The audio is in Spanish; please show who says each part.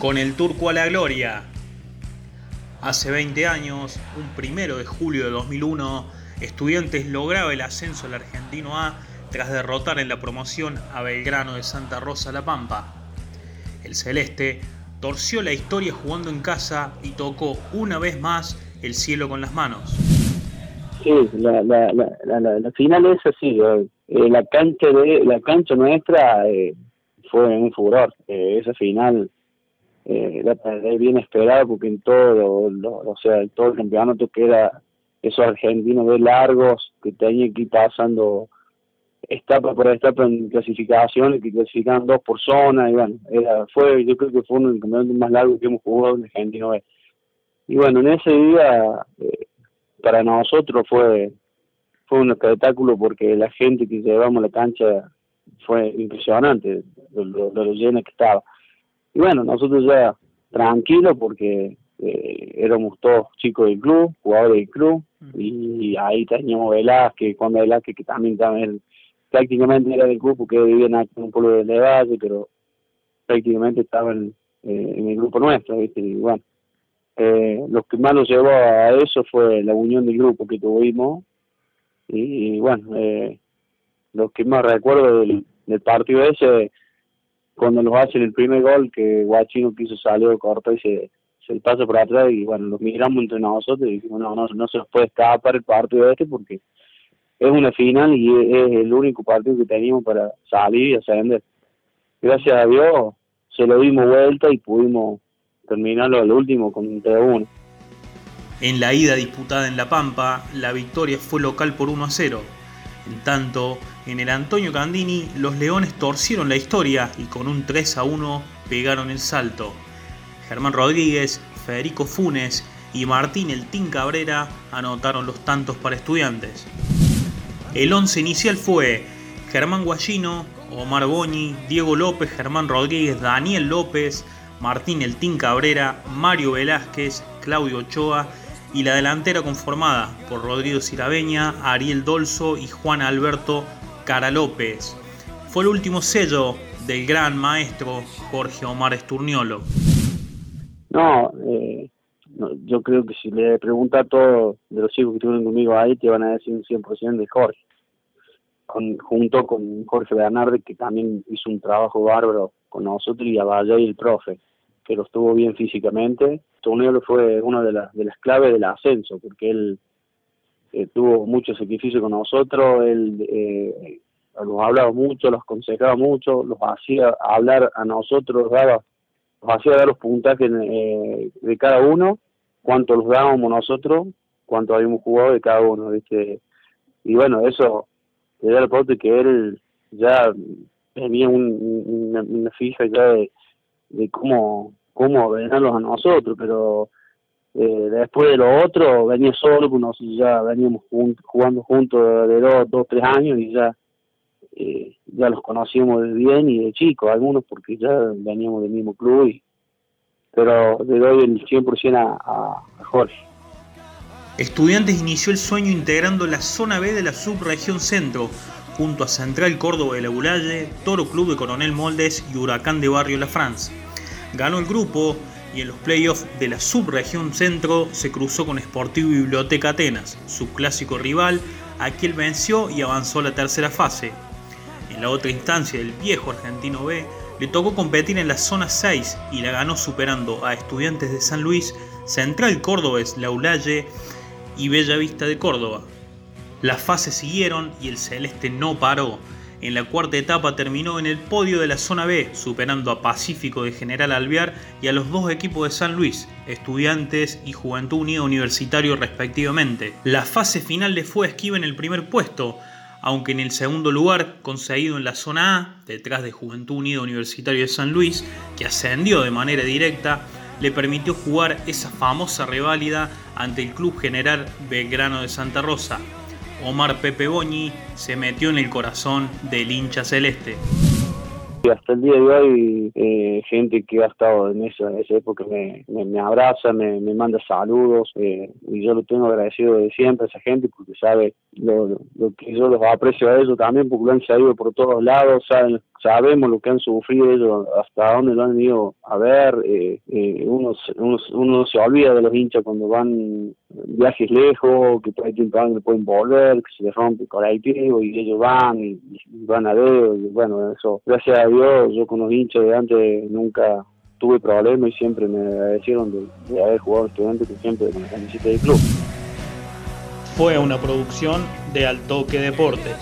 Speaker 1: con el turco a la gloria. Hace 20 años, un primero de julio de 2001, Estudiantes lograba el ascenso al Argentino A tras derrotar en la promoción a Belgrano de Santa Rosa La Pampa. El Celeste torció la historia jugando en casa y tocó una vez más el cielo con las manos.
Speaker 2: Sí, la, la, la, la final es así, eh, la cancha de la cancha nuestra eh, fue un furor, eh, esa final eh, era bien esperado porque en todo, o sea, todo el campeonato que era esos argentinos de largos que tenían que ir pasando etapa por etapa en clasificaciones que clasificaban dos por zona y bueno, era, fue, yo creo que fue uno de los campeonatos más largos que hemos jugado en Argentina. Y bueno, en ese día eh, para nosotros fue fue un espectáculo porque la gente que llevamos la cancha fue impresionante, lo, lo, lo llena que estaba. Y bueno, nosotros ya tranquilos porque eh, éramos todos chicos del club, jugadores del club, y ahí teníamos Velázquez, Juan Velázquez, que también, también prácticamente era del club porque vivían en un pueblo de Valle, pero prácticamente estaban eh, en el grupo nuestro, ¿viste? Y bueno, eh, lo que más nos llevó a eso fue la unión del grupo que tuvimos, y, bueno, eh, lo que más recuerdo del, del partido ese cuando nos hacen el primer gol que Guachino quiso salir corto y se, se pasa por atrás y bueno, los miramos entre nosotros y dijimos no, no, no se nos puede escapar el partido este porque es una final y es, el único partido que teníamos para salir y ascender. Gracias a Dios se lo dimos vuelta y pudimos terminarlo al último con un 3-1.
Speaker 1: En la ida disputada en La Pampa, la victoria fue local por 1 a 0. En tanto, en el Antonio Candini, los Leones torcieron la historia y con un 3 a 1 pegaron el salto. Germán Rodríguez, Federico Funes y Martín El Tin Cabrera anotaron los tantos para estudiantes. El once inicial fue Germán Guallino, Omar Boñi, Diego López, Germán Rodríguez, Daniel López, Martín El Tin Cabrera, Mario Velázquez, Claudio Ochoa y la delantera conformada por Rodrigo Cirabeña, Ariel Dolso y Juan Alberto Cara López. Fue el último sello del gran maestro Jorge Omar Esturniolo.
Speaker 2: No, eh, yo creo que si le pregunta a todos de los chicos que estuvieron conmigo ahí, te van a decir un 100% de Jorge. Con, junto con Jorge Bernardi, que también hizo un trabajo bárbaro con nosotros, y a Valle y el profe, que lo estuvo bien físicamente. Esturniolo fue una de, las de las claves del ascenso, porque él eh, tuvo mucho sacrificio con nosotros, él eh, los hablaba mucho, los aconsejaba mucho, los hacía hablar a nosotros, daba, los hacía dar los puntajes eh, de cada uno, cuánto los dábamos nosotros, cuánto habíamos jugado de cada uno, ¿viste? Y bueno, eso le da el pote que él ya tenía un, una, fija ya de cómo, cómo ordenarlos a nosotros, pero eh, después de lo otro venía solo, pues nosotros ya veníamos jugando juntos de dos, dos, tres años y ya eh, ya los conocíamos de bien y de chicos, algunos porque ya veníamos del mismo club, y, pero le doy el 100% a, a, Jorge.
Speaker 1: Estudiantes inició el sueño integrando la zona B de la subregión centro, junto a Central Córdoba de la Bulalle, Toro Club de Coronel Moldes y Huracán de Barrio La France. Ganó el grupo y en los playoffs de la subregión centro se cruzó con Sportivo Biblioteca Atenas, su clásico rival, a quien venció y avanzó a la tercera fase. En la otra instancia del viejo Argentino B, le tocó competir en la zona 6 y la ganó superando a Estudiantes de San Luis, Central Córdobes, Laulalle y Bella Vista de Córdoba. Las fases siguieron y el Celeste no paró, en la cuarta etapa terminó en el podio de la zona B, superando a Pacífico de General Alvear y a los dos equipos de San Luis, Estudiantes y Juventud Unida Universitario respectivamente. La fase final le fue esquiva en el primer puesto, aunque en el segundo lugar, conseguido en la zona A, detrás de Juventud Unida Universitario de San Luis, que ascendió de manera directa, le permitió jugar esa famosa reválida ante el Club General Belgrano de Santa Rosa, Omar Pepe Boñi se metió en el corazón del hincha celeste.
Speaker 2: Hasta el día de hoy, eh, gente que ha estado en esa, esa época me, me, abraza, me, me, manda saludos eh, y yo lo tengo agradecido de siempre a esa gente porque sabe lo, lo, que yo los aprecio a ellos también porque lo han sabido por todos lados, saben, sabemos lo que han sufrido ellos, hasta dónde lo han ido a ver, eh, eh, uno, uno, se olvida de los hinchas cuando van viajes lejos, que por ahí tiempo pueden volver, que se les rompe el colectivo y ellos van y, van a ver, y bueno, eso, gracias a Dios, yo con los hinchas de antes nunca tuve problemas y siempre me agradecieron de, haber jugado estudiantes que siempre camiseta del club.
Speaker 1: Fue una producción de Altoque Deportes.